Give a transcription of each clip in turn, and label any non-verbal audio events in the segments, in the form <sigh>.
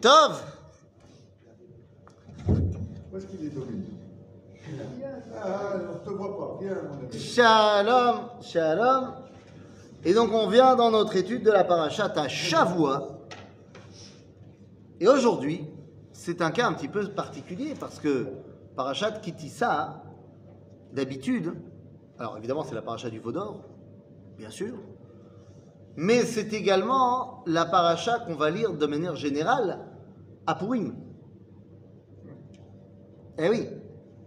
Tov Où est-ce qu'il est, Ah, on ne te voit pas. Viens, mon ami. Shalom, shalom. Et donc on vient dans notre étude de la parachat à Shavua. Et aujourd'hui, c'est un cas un petit peu particulier parce que parachat Kitissa, d'habitude, alors évidemment c'est la parachat du Vaudor, bien sûr, mais c'est également la paracha qu'on va lire de manière générale à Purim. Eh oui,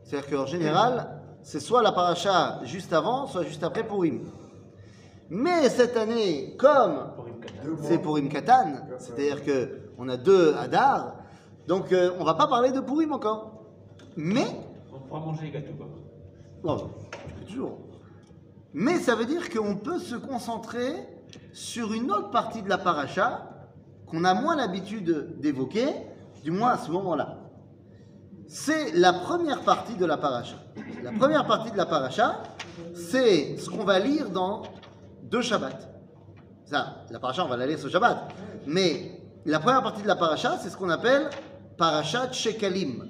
c'est-à-dire qu'en général, c'est soit la paracha juste avant, soit juste après Purim. Mais cette année, comme c'est Purim Katan, c'est-à-dire que on a deux Hadar, donc euh, on va pas parler de Purim encore. Mais On pourra manger les gâteaux. peux toujours. Mais ça veut dire qu'on peut se concentrer sur une autre partie de la paracha qu'on a moins l'habitude d'évoquer, du moins à ce moment-là. C'est la première partie de la paracha. La première partie de la paracha, c'est ce qu'on va lire dans deux Shabbats. Ça, la paracha, on va la lire ce Shabbat. Mais la première partie de la paracha, c'est ce qu'on appelle parachat Shekalim.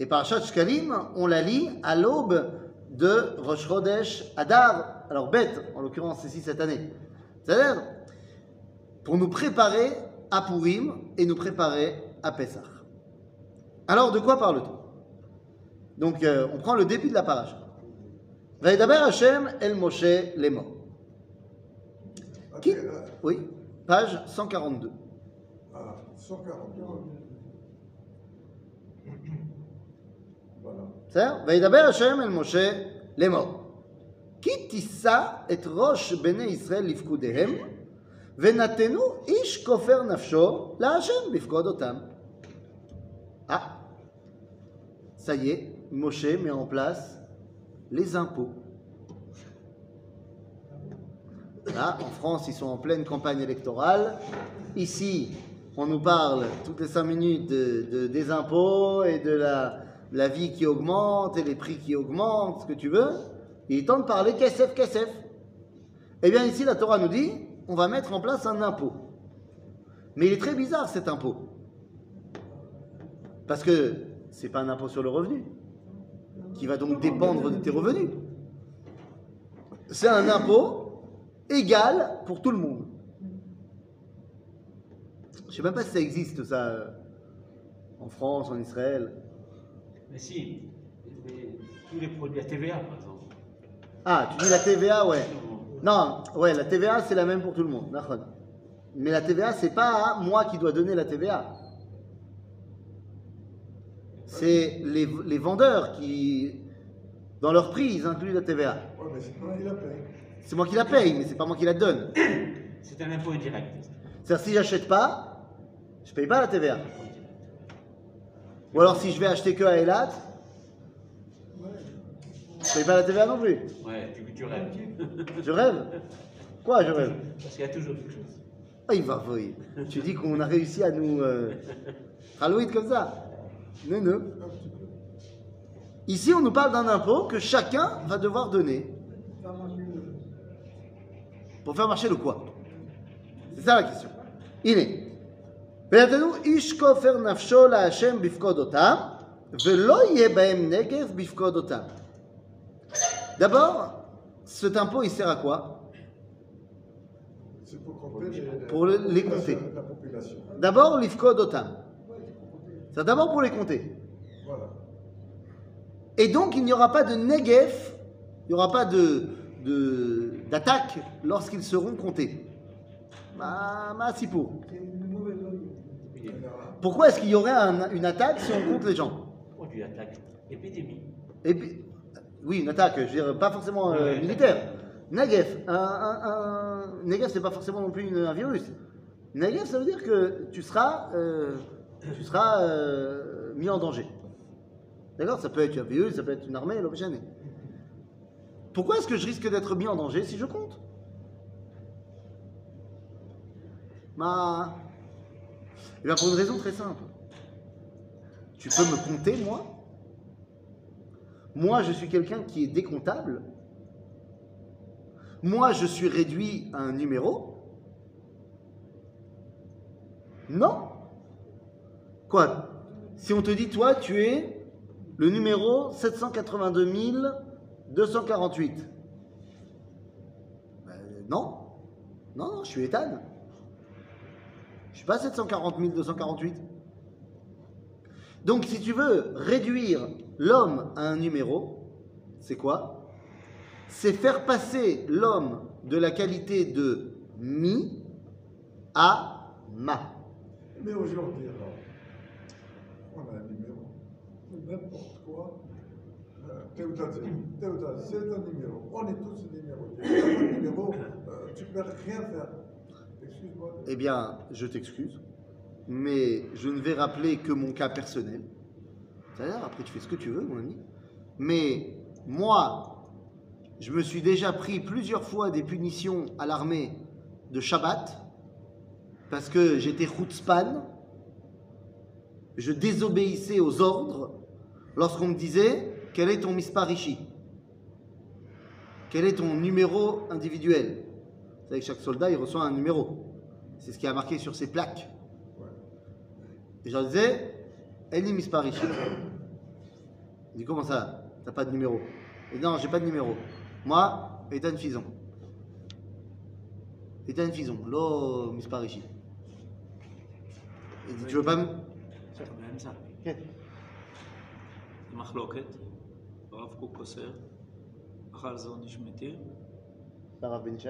Et Parashat Shkalim, on la lit à l'aube de Rosh Chodesh Adar, alors bête en l'occurrence ici cette année. C'est-à-dire pour nous préparer à Purim et nous préparer à Pessah. Alors de quoi parle-t-on? Donc euh, on prend le début de la paracha. Vaïdaber Hashem El Moshe Lemo. Qui? là. Oui, page 142. Ah, 140. בסדר? וידבר השם אל משה לאמור. כי תישא את ראש בני ישראל לפקודיהם, ונתנו איש כופר נפשו להשם לפקוד אותם. Ah, ça y est, Moshe met en place les impôts. Là, en France, ils sont en pleine campagne électorale. Ici, on nous parle toutes les cinq minutes de, de- des impôts et de la, la vie qui augmente et les prix qui augmentent, ce que tu veux. Il est temps de parler KSF, KSF. Eh bien, ici, la Torah nous dit on va mettre en place un impôt. Mais il est très bizarre cet impôt. Parce que c'est pas un impôt sur le revenu, qui va donc dépendre de tes revenus. C'est un impôt égal pour tout le monde. Je sais même pas si ça existe, ça, en France, en Israël. Mais si, les- tous les produits à TVA, par exemple. Ah, tu dis la TVA, ouais. Non, ouais, la TVA, c'est la même pour tout le monde. Mais la TVA, c'est pas moi qui dois donner la TVA. C'est les, les vendeurs qui, dans leur prix, ils incluent la TVA. Ouais, mais c'est toi qui la paye. C'est moi qui la paye, mais c'est pas moi qui la donne. C'est un impôt indirect. C'est-à-dire, si j'achète pas, je paye pas la TVA. Ou alors, si je vais acheter que à Elat, je paye pas la TVA non plus. Ouais, tu, tu rêves. <laughs> Je rêve. Quoi, je rêve Parce qu'il y a toujours quelque chose. Ah, il va, oui. Tu dis qu'on a réussi à nous euh, Halloween comme ça Non, non. Ici, on nous parle d'un impôt que chacun va devoir donner. Pour faire marcher le quoi? C'est ça la question. Il est. ויתנו איש כופר נפשו להשם בפקוד אותם, ולא יהיה בהם נגב בפקוד אותם. D'abord, cet impôt, il sert à quoi C'est pour compter les, Pour le- les la- compter. La population. D'abord, l'ifkod otam. C'est d'abord pour les compter. Voilà. Et donc, il n'y aura pas de negef, il n'y aura pas de, de- d'attaque lorsqu'ils seront comptés. Ma, ma sipo. Pourquoi est-ce qu'il y aurait un- une attaque si on compte les gens Produit attaque. Épidémie. Oui, une attaque, je veux dire, pas forcément euh, Ouais. militaire. Negef, un, un, c'est pas forcément non plus une- un virus. Negef, ça veut dire que tu seras, euh, tu seras euh, mis en danger. D'accord? Ça peut être un virus, ça peut être une armée, l'objet. Pourquoi est-ce que je risque d'être mis en danger si je compte? Ma... Eh bien, pour une raison très simple. Tu peux me compter, moi? Moi, je suis quelqu'un qui est décomptable. Moi, je suis réduit à un numéro. Non? Quoi? Si on te dit, toi, tu es le numéro 782 248. Ben, non. Non, non, je suis Ethan. Pas 740 248. Donc, si tu veux réduire l'homme à un numéro, c'est quoi? C'est faire passer l'homme de la qualité de mi à ma. Mais aujourd'hui, alors, on a un numéro. N'importe quoi. Euh, c'est- un numéro. On est tous numéros. Un numéro, euh, tu peux rien faire. Eh bien, je t'excuse, mais je ne vais rappeler que mon cas personnel. C'est-à-dire, après, tu fais ce que tu veux, mon ami. Mais moi, je me suis déjà pris plusieurs fois des punitions à l'armée de Shabbat parce que j'étais chutzpan, je désobéissais aux ordres lorsqu'on me disait quel est ton misparishi Quel est ton numéro individuel? Vous savez que chaque soldat, il reçoit un numéro. C'est ce qui a marqué sur ses plaques. Et je leur disais, Eli Misparishi. Il dit, comment ça T'as pas de numéro Et non, j'ai pas de numéro. Moi, Ethan Fison. Ethan Fison, lo Misparishi. Il dit, tu veux pas me... אתה באמצע. כן. מחלוקת, הרב קוק אוסר, אכל זה עונש מתיר, הרב בן ישי?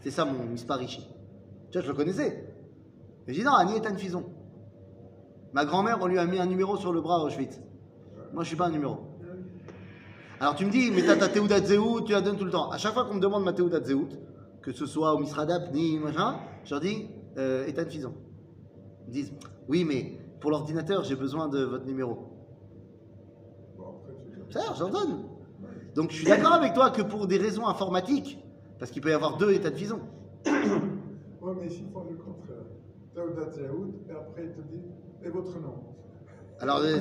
C'est ça mon misparichi. Tu vois, je le connaissais. Mais dis non, Annie est une Fison. Ma grand-mère, on lui a mis un numéro sur le bras à Auschwitz. Moi, je suis pas un numéro. Alors tu me dis, mais t'as ta Théouda tu la donnes tout le temps. À chaque fois qu'on me demande ma Théouda que ce soit au Misradap, ni machin, je leur dis, euh, Ethan Fison. Ils me disent, oui, mais pour l'ordinateur, j'ai besoin de votre numéro. Ça, j'en donne. Donc je suis d'accord avec toi que pour des raisons informatiques, parce qu'il peut y avoir deux Ethan Fison. <coughs> Ouais, mais ici, ils font le contraire. Et après, il te dit, et votre nom Alors euh,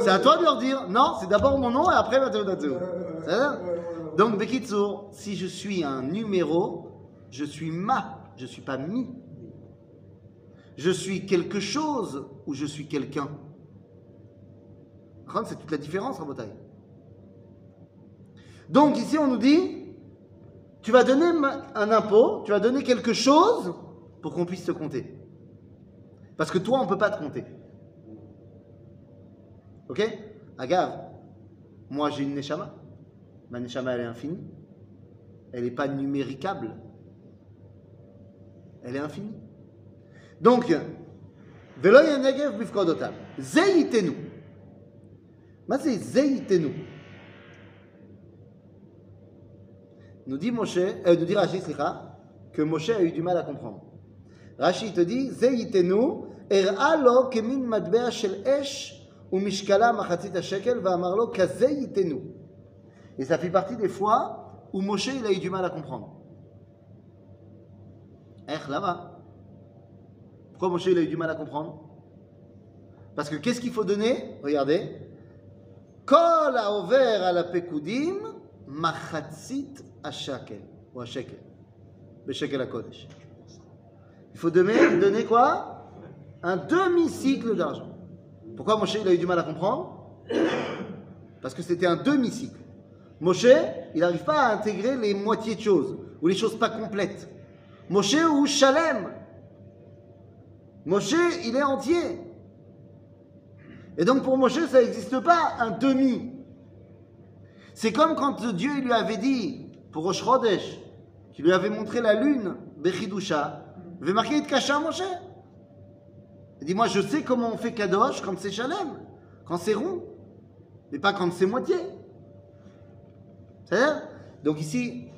c'est à, <laughs> toi de leur dire, non, c'est d'abord mon nom et après Zéout. Euh, ouais, ouais. Donc, Bekitsour, si je suis un numéro, je suis ma, je ne suis pas mi. Je suis quelque chose ou je suis quelqu'un. C'est toute la différence, Rabotai. Donc, ici, on nous dit tu vas donner un impôt, tu vas donner quelque chose pour qu'on puisse te compter. Parce que toi, on ne peut pas te compter. Ok? Agave, moi j'ai une Neshama. Ma Neshama, elle est infinie. Elle n'est pas numéricable. Elle est infinie. Donc, Velo Yanegev Bifkodotam. Zeitenu. Ma c'est Zeitenu. Nous dit Moshe, euh, nous dit Rashi, slicha, que Moshe a eu du mal à comprendre. Rashi te dit, Zeitenu, הראה לו כמין מטבע של אש ומשקלה מחצית השקל ואמר לו כזה ייתנו. Et ça fait partie des fois où Moshe il a eu du mal à comprendre. Eh, là-bas. Pourquoi Moshe il a eu du mal à comprendre Parce que qu'est-ce qu'il faut donner Regardez. Kol haover al apekudim machatzit ashakel. Ou ashekel. Beshekel hakodesh. Il faut donner, donner quoi? Un demi-cycle d'argent. Pourquoi Moshe il a eu du mal à comprendre? Parce que c'était un demi-cycle. Moshe, il n'arrive pas à intégrer les moitiés de choses, ou les choses pas complètes. Moshe ou Shalem. Moshe, il est entier. Et donc pour Moshe, ça n'existe pas un demi. C'est comme quand Dieu lui avait dit, pour Rosh Chodesh, qui lui avait montré la lune, Bechidusha, il avait marqué à Moshe. Il dit, moi je sais comment on fait Kadosh quand c'est Shalem, quand c'est rond, mais pas quand c'est moitié. C'est-à-dire Donc ici,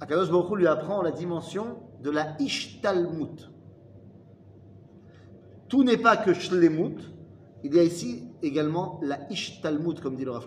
Akadosh Baruch lui apprend la dimension de la Ishtalmut. tout n'est pas que shlemut, il y a ici également la ishtalmut, comme dit le Rav.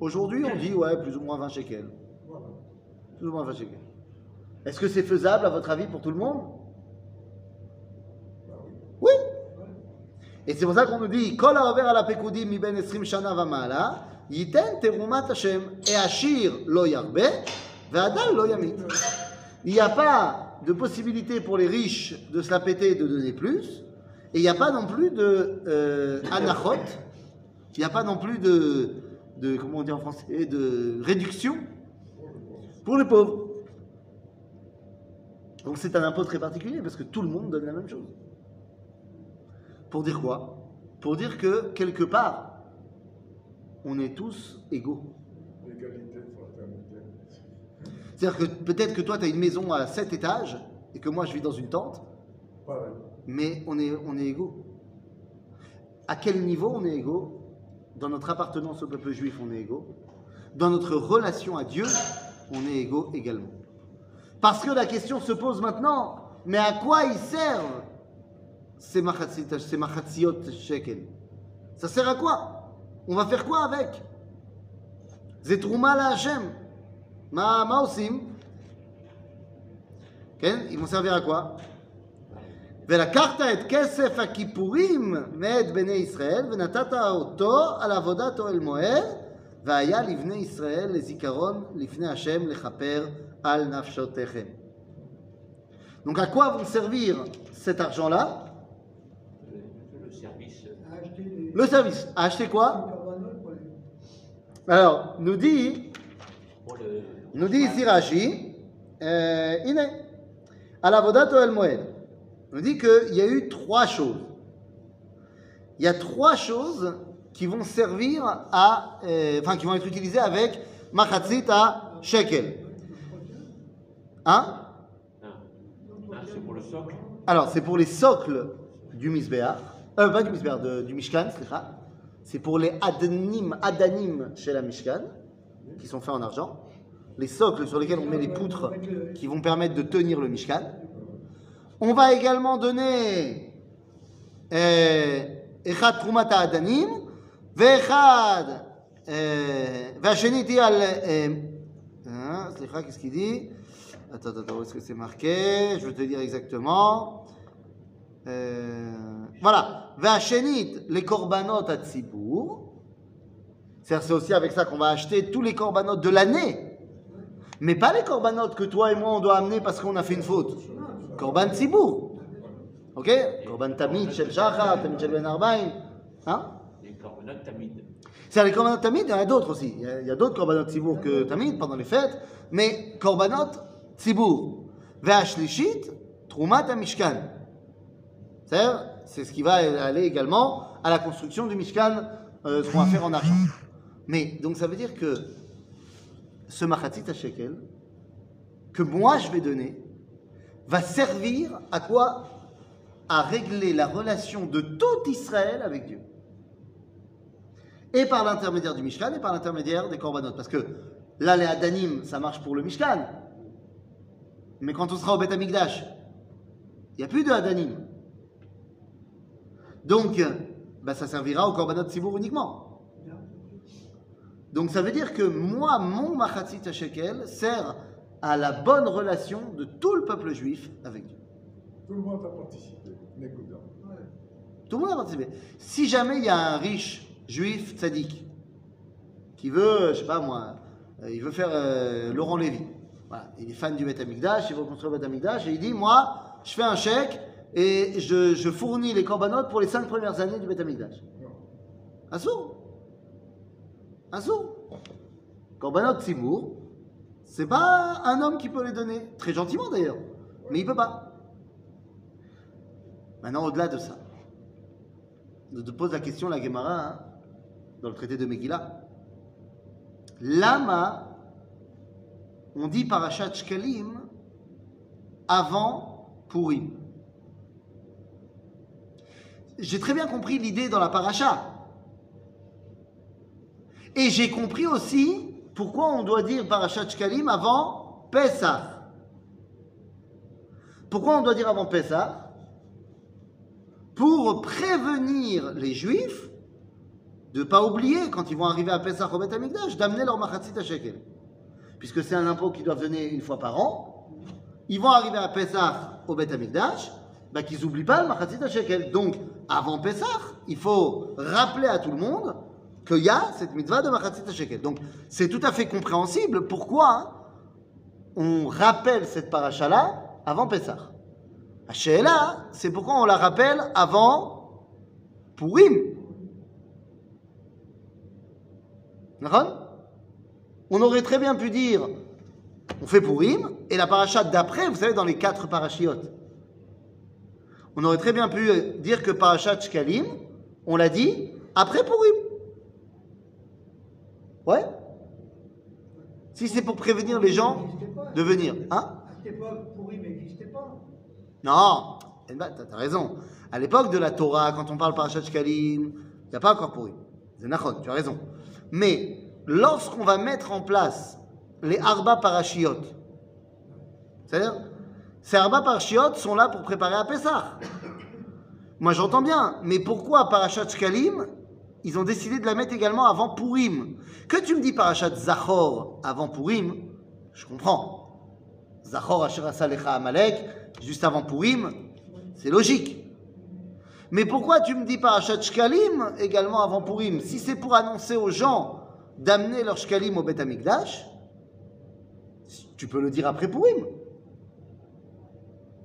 Aujourd'hui, on dit, ouais, plus ou moins 20 shekels. Plus ou moins 20 shekels. Est-ce que c'est faisable, à votre avis, pour tout le monde? Oui. Oui. Et c'est pour ça qu'on nous dit, Kol haover ala pekudim mi ben esrim shana vamala, yiten terumat Hashem, et ashir lo yarbe, ve'adal lo yamit. Il n'y a pas de possibilité pour les riches de se la péter et de donner plus, et il n'y a pas non plus de euh, anachot, il n'y a pas non plus de, de, comment on dit en français, de réduction pour les pauvres. Donc c'est un impôt très particulier parce que tout le monde donne la même chose. Pour dire quoi? Pour dire que quelque part, on est tous égaux. C'est-à-dire que peut-être que toi, tu as une maison à 7 étages et que moi, je vis dans une tente, mais on est, on est égaux. À quel niveau on est égaux? Dans notre appartenance au peuple juif, on est égaux. Dans notre relation à Dieu, on est égaux également. Parce que la question se pose maintenant, mais à quoi ils servent ces machatziot shekel? Ça sert à quoi? On va faire quoi avec? Zetrouma la. Ma, ma ils vont servir à quoi? ולקחת את כסף הכיפורים מאת בני ישראל ונתת אותו על עבודת אוהל מועד והיה לבני ישראל לזיכרון לפני השם לכפר על נפשותיכם. Donc à quoi vont servir cet argent-là Le, le service. à acheter des Le service. À acheter quoi corbanotes pour les- Alors, nous dit, Pour le, nous dit ici Rashi, euh, הנה, על עבודת אוהל מועד. On dit qu'il y a eu trois choses. Il y a trois choses qui vont servir à, euh, enfin, qui vont être utilisées avec machatzit à shekel. Hein? Un, c'est pour le socle. Alors, c'est pour les socles du Misbéach, euh, pas du Misbéach, de- du Mishkan, c'est pour les adanim, adanim chez la Mishkan, qui sont faits en argent. Les socles sur lesquels on met les poutres qui vont permettre de tenir le Mishkan. On va également donner euh, Echad Trumat Adanim, Vechad, euh, Vacheni dit al. Euh, hein, Slicha, qu'est-ce qu'il dit? Attends, attends, où est-ce que c'est marqué? Je vais te dire exactement. Voilà. Vachénit, les korbanot à Tzibour. C'est aussi avec ça qu'on va acheter tous les korbanot de l'année. Mais pas les korbanot que toi et moi on doit amener parce qu'on a fait une faute. Korban ציבור. Ok Korban tamid shel shachar, tamid shel ben arbaim. Hein Les carbonate tamid. c'est les korbanot tamid, il y en a d'autres aussi. Il y a, il y a d'autres korbanot tzibur que tamid pendant les fêtes, mais korbanot tzibur. Ve'ashlishit, trumat mishkan. C'est-à-dire, c'est ce qui va aller également à la construction du mishkan, euh, ce qu'on va faire en argent. Mais, donc ça veut dire que ce machatzit à shekel, que moi je vais donner, va servir à quoi? À régler la relation de tout Israël avec Dieu et par l'intermédiaire du Mishkan et par l'intermédiaire des Korbanot. Parce que là, les Adanim, ça marche pour le Mishkan. Mais quand on sera au Beth Amikdash, il n'y a plus de Adanim. Donc, bah, ça servira au Korbanot Sibour uniquement. Donc ça veut dire que moi, mon Machatzit Shekel sert à la bonne relation de tout le peuple juif avec Dieu. Tout le monde a participé. Négoda. Tout le monde a participé. Si jamais il y a un riche juif tzaddik qui veut, je sais pas moi, euh, il veut faire euh, Laurent Lévy. Voilà, il est fan du Beth il veut construire le Beth et il dit moi, je fais un chèque et je, je fournis les corbanotes pour les cinq premières années du Beth. Un sourd. Un sourd. Korbanot Tzibour, c'est pas un homme qui peut les donner. Très gentiment d'ailleurs. Mais il peut pas. Maintenant, au-delà de ça, Je te pose la question, la Gemara, hein, dans le traité de Megillah. Lama, on dit parachat Shkalim avant Purim. J'ai très bien compris l'idée dans la paracha. Et j'ai compris aussi pourquoi on doit dire parachat Shkalim avant Pesach? Pourquoi on doit dire avant Pesach? Pour prévenir les Juifs de ne pas oublier, quand ils vont arriver à Pesach au Beth d'amener leur machatzit à shekel. Puisque c'est un impôt qui doit venir une fois par an. Ils vont arriver à Pesach au Beth bah, qu'ils n'oublient pas le machatzit à shekel. Donc, avant Pesach, il faut rappeler à tout le monde qu'il y a cette mitzvah de machatzit shekel. Donc, c'est tout à fait compréhensible pourquoi on rappelle cette paracha-là avant Pesach. là, c'est pourquoi on la rappelle avant Purim. On aurait très bien pu dire, on fait Purim, et la paracha d'après, vous savez, dans les quatre parachiotes, on aurait très bien pu dire que parachat Shkalim, on l'a dit, après Purim. Ouais Si c'est pour prévenir les gens de venir. Hein. Non, t'as raison. À l'époque de la Torah, quand on parle parachat Shkalim, il n'y a pas encore Purim. C'est Nachon, tu as raison. Mais lorsqu'on va mettre en place les Arba Parashiot, c'est-à-dire, ces Arba Parashiot sont là pour préparer à Pessah. Moi j'entends bien, mais pourquoi Parashat Shkalim, ils ont décidé de la mettre également avant Purim Que tu me dis Parashat Zachor avant Purim, je comprends. Zachor Asher Asalecha Amalek, juste avant Purim, c'est logique. Mais pourquoi tu me dis Parashat Shkalim également avant Purim? Si c'est pour annoncer aux gens d'amener leur Shkalim au Beth Amikdash, tu peux le dire après Purim.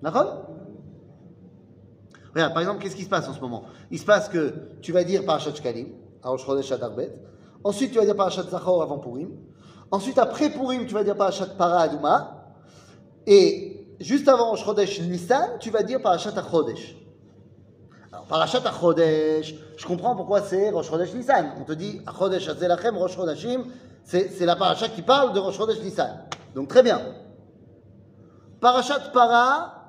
D'accord? Par exemple, qu'est-ce qui se passe en ce moment? Il se passe que tu vas dire Parashat Shkalim, à Rosh Adarbet. Ensuite, tu vas dire Parashat Zachor avant Purim. Ensuite, après Purim, tu vas dire Parashat Para Aduma. Et juste avant Rosh Chodesh Nissan, tu vas dire Parashat Achodesh. Alors, Parashat Achodesh, je comprends pourquoi c'est Rosh Chodesh Nissan. On te dit Achodesh Azelachem, Rosh Chodeshim, c'est la paracha qui parle de Rosh Chodesh Nissan. Donc très bien. Parashat Para,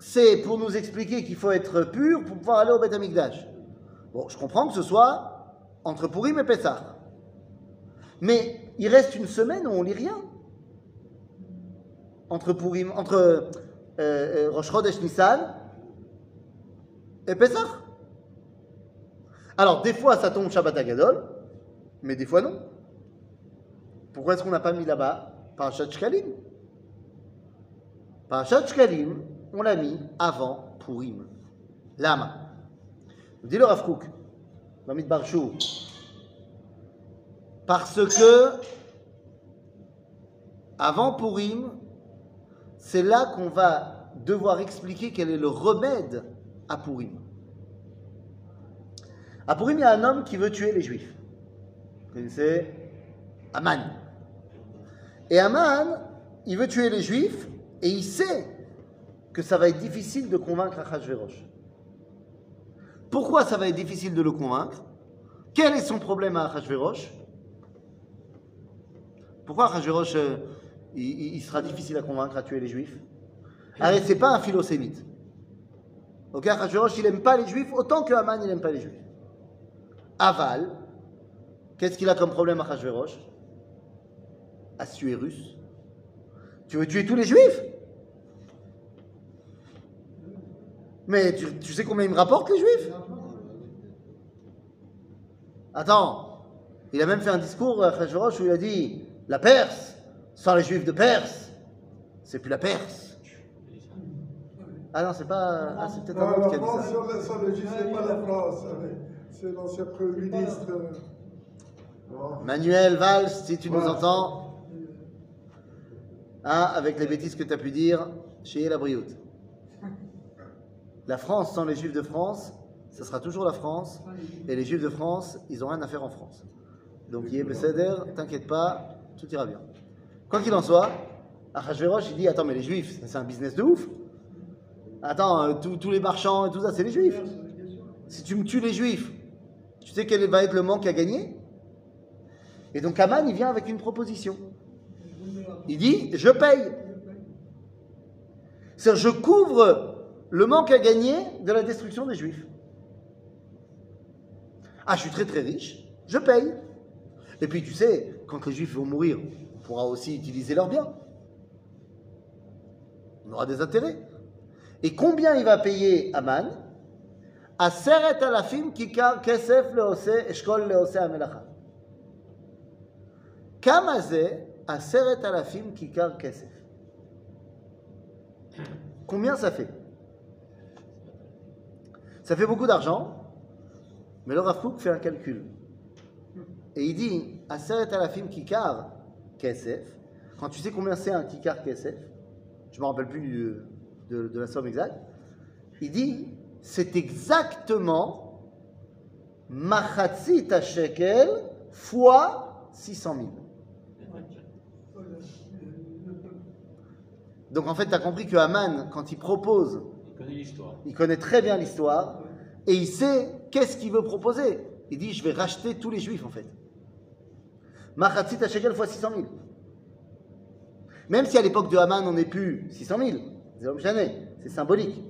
c'est pour nous expliquer qu'il faut être pur pour pouvoir aller au Beth Amikdash. Bon, je comprends que ce soit entre Purim et Pessah. Mais il reste une semaine où on lit rien. Entre Purim, entre euh, euh, Rosh Chodesh Nissan et Pessah. Alors, des fois, ça tombe Shabbat Agadol, mais des fois, non. Pourquoi est-ce qu'on n'a pas mis là-bas Parashat Shkalim? Parashat Shkalim, on l'a mis avant Purim. Lama. Dit le Rav Kook, Mamid Barchou, parce que avant Purim, c'est là qu'on va devoir expliquer quel est le remède à Purim. À Purim, il y a un homme qui veut tuer les Juifs. Vous connaissez Aman. Et Aman, il veut tuer les Juifs et il sait que ça va être difficile de convaincre Achashverosh. Pourquoi ça va être difficile de le convaincre? Quel est son problème à Achashverosh Pourquoi Achashverosh, euh, il, sera difficile à convaincre à tuer les Juifs? Arrête, c'est pas un philosémite. Ok, Achashverosh, il n'aime pas les Juifs autant que Haman, il n'aime pas les Juifs. Aval, qu'est-ce qu'il a comme problème à Achashverosh Assuérus. Tu veux tuer tous les Juifs? Mais tu, tu sais combien ils me rapportent les Juifs? Attends, il a même fait un discours à Achashverosh où il a dit La Perse, sans les Juifs de Perse, c'est plus la Perse. Ah non, c'est pas. Ah, c'est peut-être un Ah, autre qui a dit ça. c'est pas la France, mais c'est l'ancien Premier ministre. euh. Manuel Valls, si tu nous entends, hein, avec les bêtises que tu as pu dire, chez la Brioute. La France sans les Juifs de France, ça sera toujours la France, et les Juifs de France, ils n'ont rien à faire en France. Donc, Yé Besséder, t'inquiète pas, tout ira bien. Quoi qu'il en soit, Achashverosh, il dit Attends, mais les Juifs, c'est un business de ouf. Attends, euh, tous les marchands et tout ça, c'est les Juifs. si tu me tues les juifs, tu sais quel va être le manque à gagner? Et donc Aman, il vient avec une proposition. Il dit, je paye. C'est-à-dire, je couvre le manque à gagner de la destruction des Juifs. Ah, je suis très très riche, je paye. Et puis tu sais, quand les Juifs vont mourir, on pourra aussi utiliser leurs biens. On aura des intérêts. Et combien il va payer Aman? Aseret alafim kesef eshkol amelacha. Kamaze aseret alafim kikar kesef? Combien ça fait? Ça fait beaucoup d'argent, mais le Rav Kook fait un calcul. Et il dit, Aseret alafim kikar kesef, quand tu sais combien c'est un kikar kesef, je ne me rappelle plus de la somme exacte, il dit, c'est exactement machatzit shekel fois 600 000. Donc en fait, tu as compris que Haman, quand il propose Il connaît l'histoire. il connaît très bien l'histoire et il sait qu'est-ce qu'il veut proposer. Il dit Je vais racheter tous les juifs en fait. Machatzit shekel fois 600 000. Même si à l'époque de Haman on n'est plus 600 000, c'est l'homme jamais, c'est symbolique.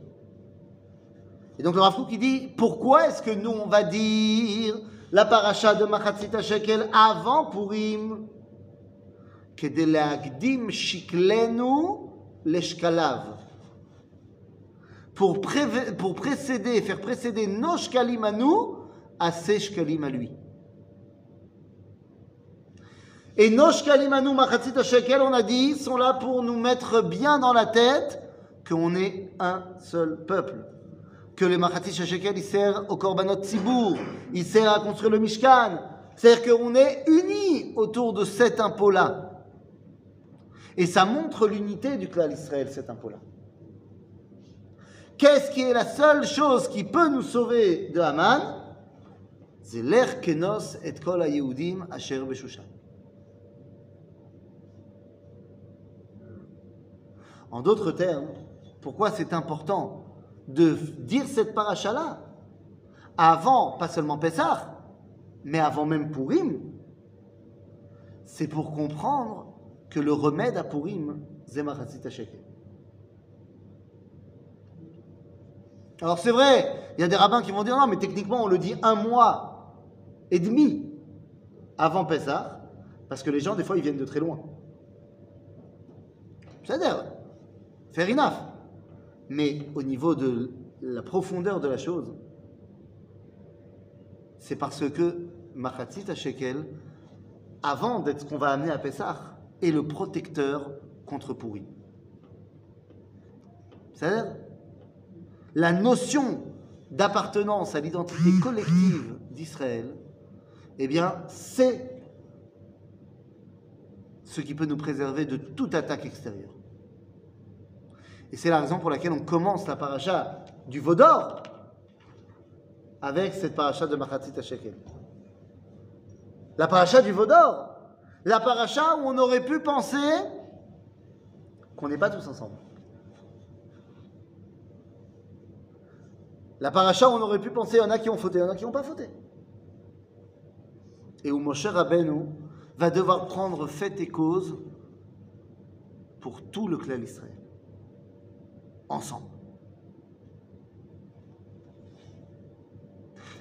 Et donc le Rav Kook, il dit Pourquoi est-ce que nous on va dire la paracha de Machatzit shekel avant Purim כדי להקדים שקלנו לשקליו pour, précéder, faire précéder nos shkalim à nous à ses à lui. Et nos shkalim à nous, machatzit shekel, on a dit, sont là pour nous mettre bien dans la tête qu'on est un seul peuple. Que le machatzit shekel, il sert au korbanot tzibour, il sert à construire le mishkan. C'est-à-dire qu'on est unis autour de cet impôt-là. Et ça montre l'unité du clan Israël, cet impôt-là. Qu'est-ce qui est la seule chose qui peut nous sauver de Haman? C'est l'air et kol ha-Yehudim asher b'Shushan. En d'autres termes, pourquoi c'est important de dire cette paracha-là? Avant, pas seulement Pessah, mais avant même Purim. C'est pour comprendre que le remède à Purim, c'est Machatzit Alors c'est vrai, il y a des rabbins qui vont dire non, mais techniquement on le dit un mois et demi avant Pessah, parce que les gens des fois ils viennent de très loin. C'est-à-dire, fair enough. Mais au niveau de la profondeur de la chose, c'est parce que Machatzit HaShekel, avant d'être ce qu'on va amener à Pessah, est le protecteur contre Pourri. C'est-à-dire, la notion d'appartenance à l'identité collective d'Israël, eh bien, c'est ce qui peut nous préserver de toute attaque extérieure. Et c'est la raison pour laquelle on commence la paracha du Vaudor avec cette paracha de Machatzit HaShekel. La paracha du Vaudor, la paracha où on aurait pu penser qu'on n'est pas tous ensemble. La paracha, on aurait pu penser, il y en a qui ont fauté, il y en a qui n'ont pas fauté. Et où Moshe Rabbeinu va devoir prendre fait et cause pour tout le clan Israël. Ensemble.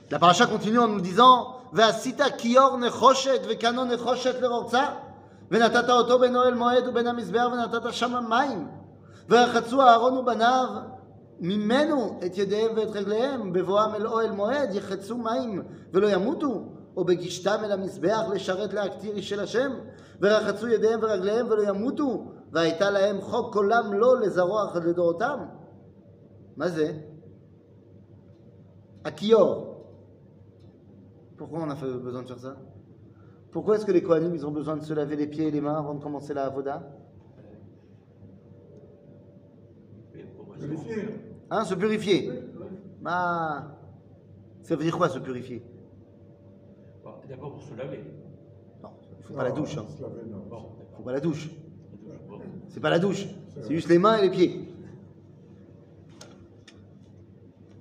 La paracha continue en nous disant Ve'asita kior nechoshet ve'kano nechoshet le'rotza ve'natata oto ben oel moed u'ben amizbe'ar ve'natata shama mayim ve'achatzu Aaron u'banav ממנו את ידיהם ואת רגליהם בבואם אל אוהל מועד יחצו מים ולא ימותו או בגישתם אל המזבח לשרת להקטיר איש של השם ורחצו ידיהם ורגליהם ולא ימותו והייתה להם חוק קולם לא לזרוע עד לדורותם מה זה? הכיור Pourquoi on a fait- besoin de faire ça Pourquoi est-ce que les Kohanim ils ont besoin de se laver les pieds et les mains avant de commencer la Avoda Vérifier. Hein, se purifier. Bah, ça veut dire quoi se purifier? D'abord pour se laver. Non, il ne faut pas la douche. Hein. Laver, non. Bon, faut pas la douche. C'est pas la douche, c'est juste les mains et les pieds.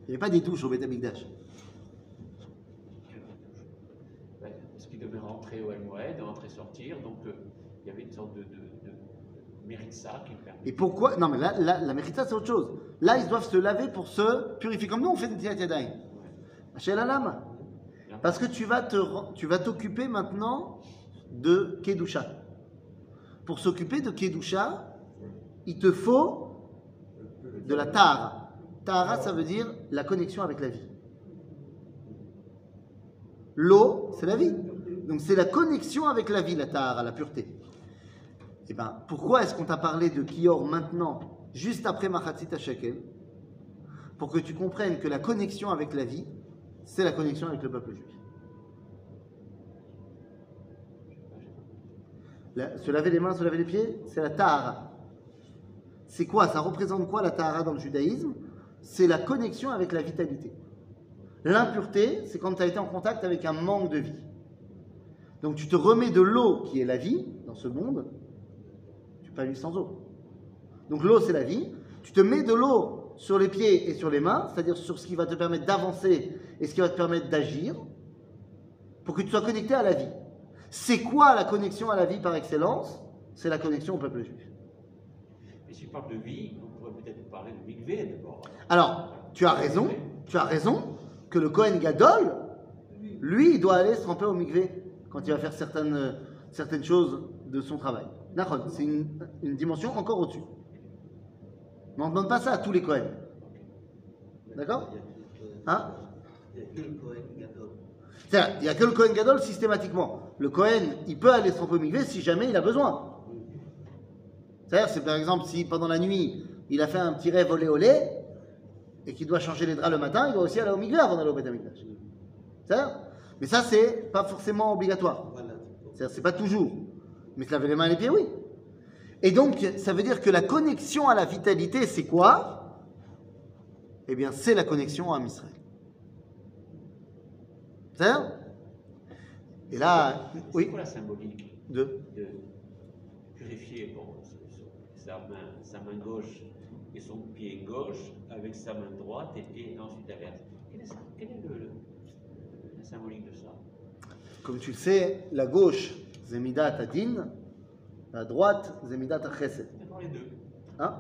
Il n'y avait pas des douches au Betamikdash. Parce qu'il devait rentrer au Almoed, rentrer sortir, donc euh, il y avait une sorte de méritza qui. Et pourquoi Non, mais là, là, la mérita, c'est autre chose. Là, ils doivent se laver pour se purifier. Comme nous, on fait des tiat yadayim. Chez la lame. Parce que tu vas te tu vas t'occuper maintenant de Kedusha. Pour s'occuper de Kedusha, il te faut de la Tahara. Tahara, ça veut dire la connexion avec la vie. L'eau, c'est la vie. Donc c'est la connexion avec la vie, la Tahara, la pureté. Eh ben, pourquoi est-ce qu'on t'a parlé de Kior maintenant, juste après Machatzit Shekel Pour que tu comprennes que la connexion avec la vie, c'est la connexion avec le peuple juif. Se laver les mains, se laver les pieds, c'est la Tahara. C'est quoi? Ça représente quoi la Tahara dans le judaïsme? C'est la connexion avec la vitalité. L'impureté, c'est quand tu as été en contact avec un manque de vie. Donc tu te remets de l'eau qui est la vie dans ce monde, pas sans eau. Donc l'eau, c'est la vie. Tu te mets de l'eau sur les pieds et sur les mains, c'est-à-dire sur ce qui va te permettre d'avancer et ce qui va te permettre d'agir, pour que tu sois connecté à la vie. C'est quoi la connexion à la vie par excellence? C'est la connexion au peuple juif. Et si je parle de vie, on pourrait peut-être parler de Mikvé d'abord. Alors, tu as raison, tu as raison que le Kohen Gadol, lui, il doit aller se tremper au mikvé quand il va faire certaines, euh, certaines choses de son travail. C'est une, une dimension encore au-dessus. Mais on ne demande pas ça à tous les Kohen. D'accord Hein C'est-à-dire, il n'y a que le Kohen Gadol systématiquement. Le Kohen, il peut aller se mikvé si jamais il a besoin. C'est-à-dire, c'est par exemple si pendant la nuit, il a fait un petit rêve olé olé, et qu'il doit changer les draps le matin, il doit aussi aller au mikvé avant d'aller au Beth Amikdash. C'est-à-dire Mais ça, c'est pas forcément obligatoire. C'est-à-dire, c'est pas toujours. Mais se laver les mains et les pieds, oui. Et donc, ça veut dire que la connexion à la vitalité, c'est quoi? Eh bien, c'est la connexion à Israël. C'est-à-dire Et là, C'est oui, quoi la symbolique de. de purifier bon, sa, main, sa main gauche et son pied gauche avec sa main droite et, et ensuite l'inverse. Quelle est, est le, le- la symbolique de ça? Comme tu le sais, la gauche, Zemidat Adin, la droite, Zemidat Chesed. Les deux. Hein?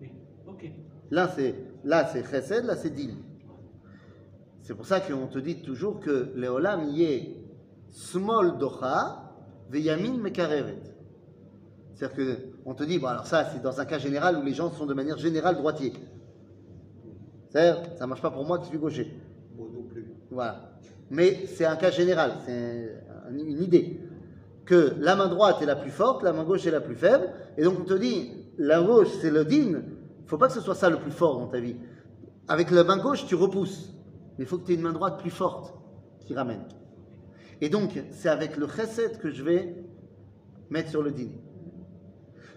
Oui, ok. Là, c'est là c'est Chesed, là, c'est Din. C'est pour ça qu'on te dit toujours que Léolam y est small docha, veyamin mekarevet. C'est-à-dire qu'on te dit, bon, alors ça, c'est dans un cas général où les gens sont de manière générale droitiers. C'est-à-dire, ça ne marche pas pour moi qui suis gaucher. Moi non plus. Voilà. Mais c'est un cas général, c'est un- une idée. Que la main droite est la plus forte, la main gauche est la plus faible. Et donc on te dit, la gauche c'est le din. Il faut pas que ce soit ça le plus fort dans ta vie. Avec la main gauche, tu repousses. Mais il faut que tu aies une main droite plus forte qui ramène. Et donc, c'est avec le chesed que je vais mettre sur le din.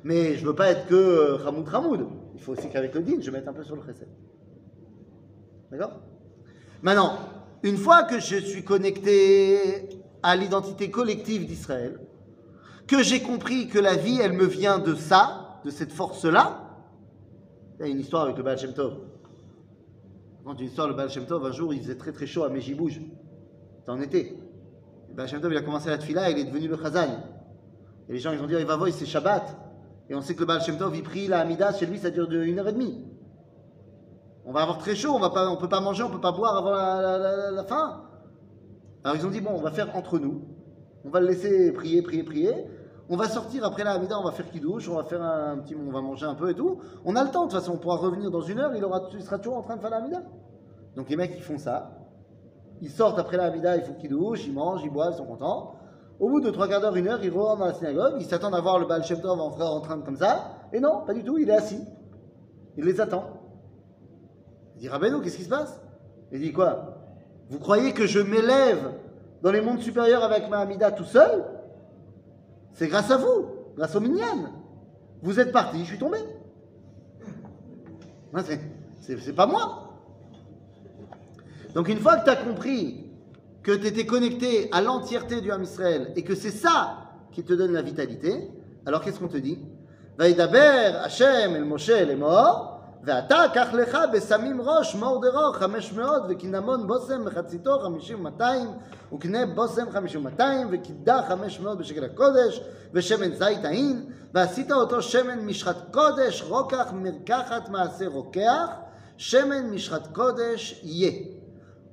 Mais je veux pas être que euh, Hamoud Hamoud. Il faut aussi qu'avec le din, je mette un peu sur le chesed. D'accord? Maintenant, une fois que je suis connecté à l'identité collective d'Israël, que j'ai compris que la vie, elle me vient de ça, de cette force-là, il y a une histoire avec le Baal Shem Tov. Quand une histoire, le Baal Shem Tov, un jour, il faisait très très chaud à Mejibouj. C'était en été. Le Baal Shem Tov, il a commencé la tfila, il est devenu le Chazan. Et les gens, ils ont dit, il va voir, c'est Shabbat. Et on sait que le Baal Shem Tov, il prie la Hamida, chez lui, ça dure une heure et demie. On va avoir très chaud, on ne peut pas manger, on ne peut pas boire avant la- la- la fin. Alors ils ont dit, bon, on va faire entre nous. On va le laisser prier, prier, prier. On va sortir après la Hamida, on va faire kidouche, on va faire un petit, on va manger un peu et tout. On a le temps, de toute façon, on pourra revenir dans une heure, il, sera toujours en train de faire la Hamida. Donc les mecs, ils font ça. Ils sortent après la Hamida, ils font kidouche, ils mangent, ils boivent, ils sont contents. Au bout de trois quarts d'heure, une heure, ils rentrent dans la synagogue, ils s'attendent à voir le Baal Shem en, en train de comme ça. Et non, pas du tout, il est assis. Il les attend. Il dit Rabbeinu, qu'est-ce qui se passe? Il dit quoi? Vous croyez que je m'élève dans les mondes supérieurs avec ma Hamida tout seul? C'est grâce à vous, grâce aux miniennes. Vous êtes parti, je suis tombé. Ouais, c'est- pas moi. Donc une fois que tu as compris que tu étais connecté à l'entièreté du Ham Israël et que c'est ça qui te donne la vitalité, alors qu'est-ce qu'on te dit? Vaïdaber Hachem el Moshe les morts, ואתה קח לך בשמים ראש מאור דרור חמש מאות וקינמון בושם מחציתו חמישים ומאתיים וקנה בושם חמישים ומאתיים וקידה חמש מאות בשקל הקודש ושמן זית העין ועשית אותו שמן משחת קודש רוקח מרקחת מעשה רוקח שמן משחת קודש יהיה.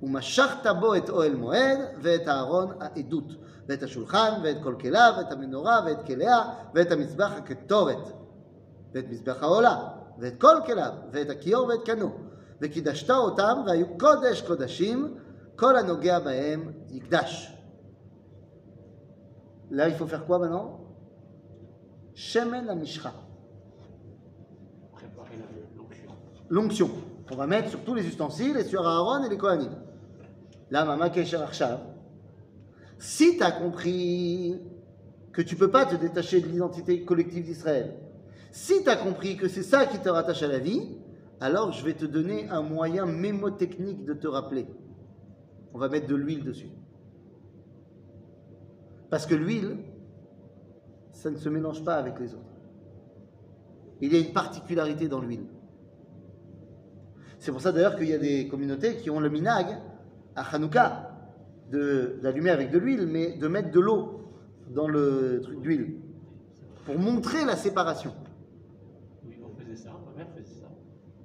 ומשכת בו את אוהל מועד ואת אהרון העדות ואת השולחן ואת כל כליו ואת המנורה ואת כליה ואת המזבח הקטורת ואת מזבח העולה, ואת כל כליו, ואת הכיור ואת קנו, וקידשת אותם, והיו קודש קודשים, כל הנוגע בהם יקדש. Là, il faut faire quoi maintenant Shemen המשחה, Préparer la- l'onction. l'onction. On va mettre sur tous les ustensiles et sur Aaron et les Kohanim. Là, Mama Kesher Arshav, si tu as compris que tu peux pas te détacher de l'identité collective d'Israël, si tu as compris que c'est ça qui te rattache à la vie, alors je vais te donner un moyen mémotechnique de te rappeler. On va mettre de l'huile dessus. Parce que l'huile, ça ne se mélange pas avec les autres. Il y a une particularité dans l'huile. C'est pour ça d'ailleurs qu'il y a des communautés qui ont le minag à Hanouka de- d'allumer avec de l'huile, mais de mettre de l'eau dans le truc d'huile pour montrer la séparation. Oui, on faisait ça, ma mère faisait ça.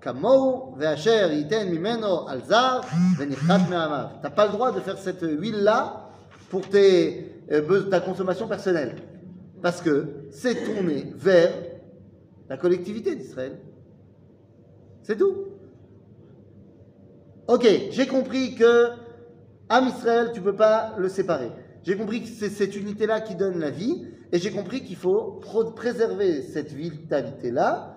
Kamou ve'asher yiten mimeno alzar ve'nichat me'amav. T'as pas le droit de faire cette huile-là pour euh, ta consommation personnelle. Parce que c'est tourné vers la collectivité d'Israël. C'est tout. Ok, j'ai compris que Am Israël, tu peux pas le séparer. J'ai compris que c'est cette unité-là qui donne la vie, et j'ai compris qu'il faut préserver cette vitalité-là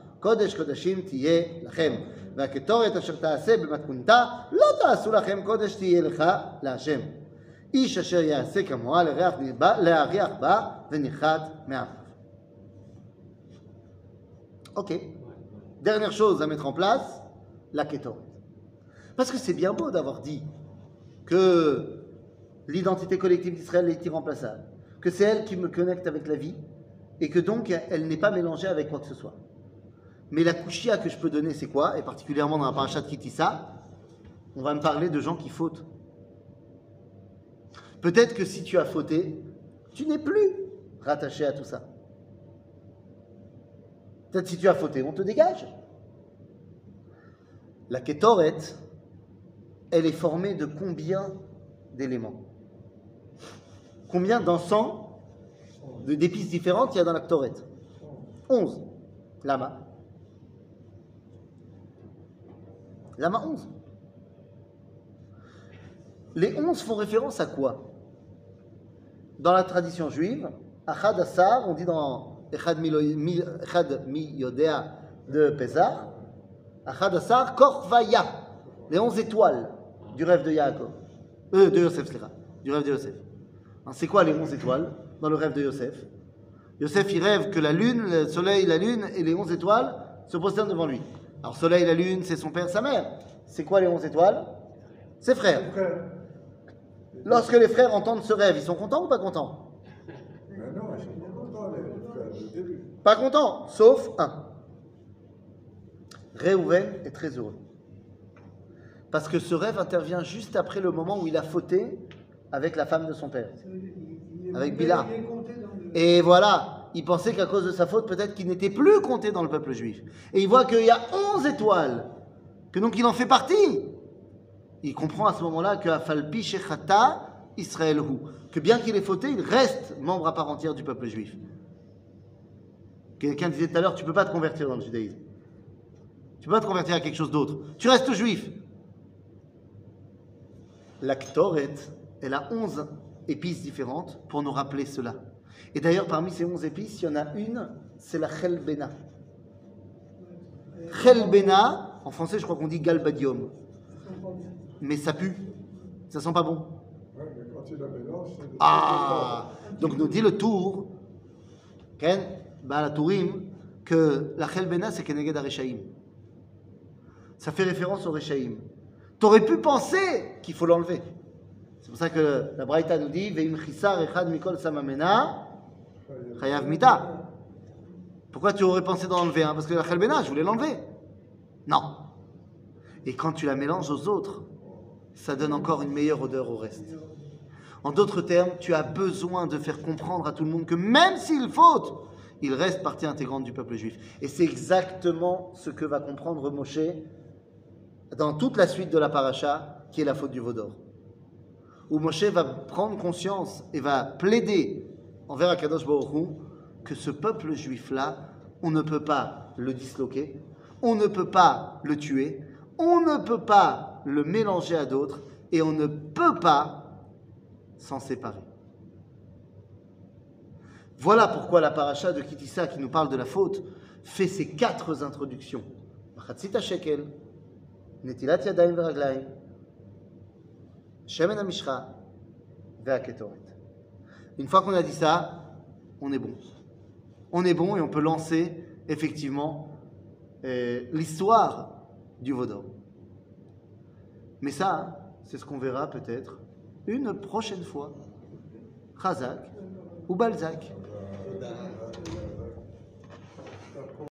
קודש קודשים תהיה לכם. והקטורת אשר תעשה במתכונתה, לא תעשו לכם קודש תהיה לך להשם. איש אשר יעשה כמוה לריח בה- להריח בה ונחת מעמיו. Ok. Dernière chose à mettre en place, la kétoret. Parce que c'est bien beau d'avoir dit que l'identité collective d'Israël est irremplaçable, que c'est elle qui me connecte avec la vie, et que donc elle n'est pas mélangée avec quoi que ce soit. Mais la kushia que je peux donner, c'est quoi? Et particulièrement dans la parachat Kitissa, on va me parler de gens qui fautent. Peut-être que si tu as fauté, tu n'es plus rattaché à tout ça. Peut-être si tu as fauté, on te dégage. La Ketoret, elle est formée de combien d'éléments? Combien d'encens, de- d'épices différentes il y a dans la Ketoret 11. Lama. Lama 11. Les 11 font référence à quoi? Dans la tradition juive, Achad Assar, on dit dans Echad mi Yodea de Pesach, Achad Assar, Korvaya, les 11 étoiles du rêve de Yaakov. Euh, de Yosef, du rêve de Yosef. Alors, C'est quoi les 11 étoiles dans le rêve de Yosef? Yosef, il rêve que la lune, le soleil, la lune et les 11 étoiles se prosternent devant lui. Alors, soleil, la lune, c'est son père, sa mère. C'est quoi les 11 étoiles? Ses frères. Frère, Lorsque les frères entendent ce rêve, ils sont contents ou pas contents? Sont pas contents, les frères, au début. Pas contents, sauf un. Réhouven est très heureux. Parce que ce rêve intervient juste après le moment où il a fauté avec la femme de son père. Avec Bila. Et voilà, il pensait qu'à cause de sa faute, peut-être qu'il n'était plus compté dans le peuple juif. Et il voit qu'il y a 11 étoiles, que donc il en fait partie. Il comprend à ce moment-là que Afalpi Shechata, Israël Hu. Que bien qu'il ait fauté, il reste membre à part entière du peuple juif. Quelqu'un disait tout à l'heure, tu ne peux pas te convertir dans le judaïsme. Tu ne peux pas te convertir à quelque chose d'autre. Tu restes juif. La Ktoret, elle a 11 épices différentes pour nous rappeler cela. Et d'ailleurs, parmi ces 11 épices, il y en a une, c'est la Chelbena. Chelbena, en français, je crois qu'on dit galbadium. Mais ça pue. Ça sent pas bon. Ah Donc nous dit le tour, bah, la Tourim, que la Chelbena c'est Keneged Areshaim. Ça fait référence au Reshaim. T'aurais pu penser qu'il faut l'enlever. C'est pour ça que la Braïta nous dit Veim chisar echad mikol samamena Pourquoi tu aurais pensé d'enlever un Parce que la Chelbena, je voulais l'enlever. Non. Et quand tu la mélanges aux autres, ça donne encore une meilleure odeur au reste. En d'autres termes, tu as besoin de faire comprendre à tout le monde que même s'il faute, il reste partie intégrante du peuple juif. Et c'est exactement ce que va comprendre Moshe dans toute la suite de la paracha, qui est la faute du Vaudor. Où Moshe va prendre conscience et va plaider envers Akadosh Baruch que ce peuple juif-là, on ne peut pas le disloquer, on ne peut pas le tuer, on ne peut pas le mélanger à d'autres et on ne peut pas s'en séparer. Voilà pourquoi la paracha de Kitissa qui nous parle de la faute fait ces quatre introductions. Machatzit shekel, Netilat ve'aketoret. Une fois qu'on a dit ça, on est bon. On est bon et on peut lancer effectivement euh, l'histoire du Vaudor. Mais ça, c'est ce qu'on verra peut-être une prochaine fois. Chazak ou Balzac.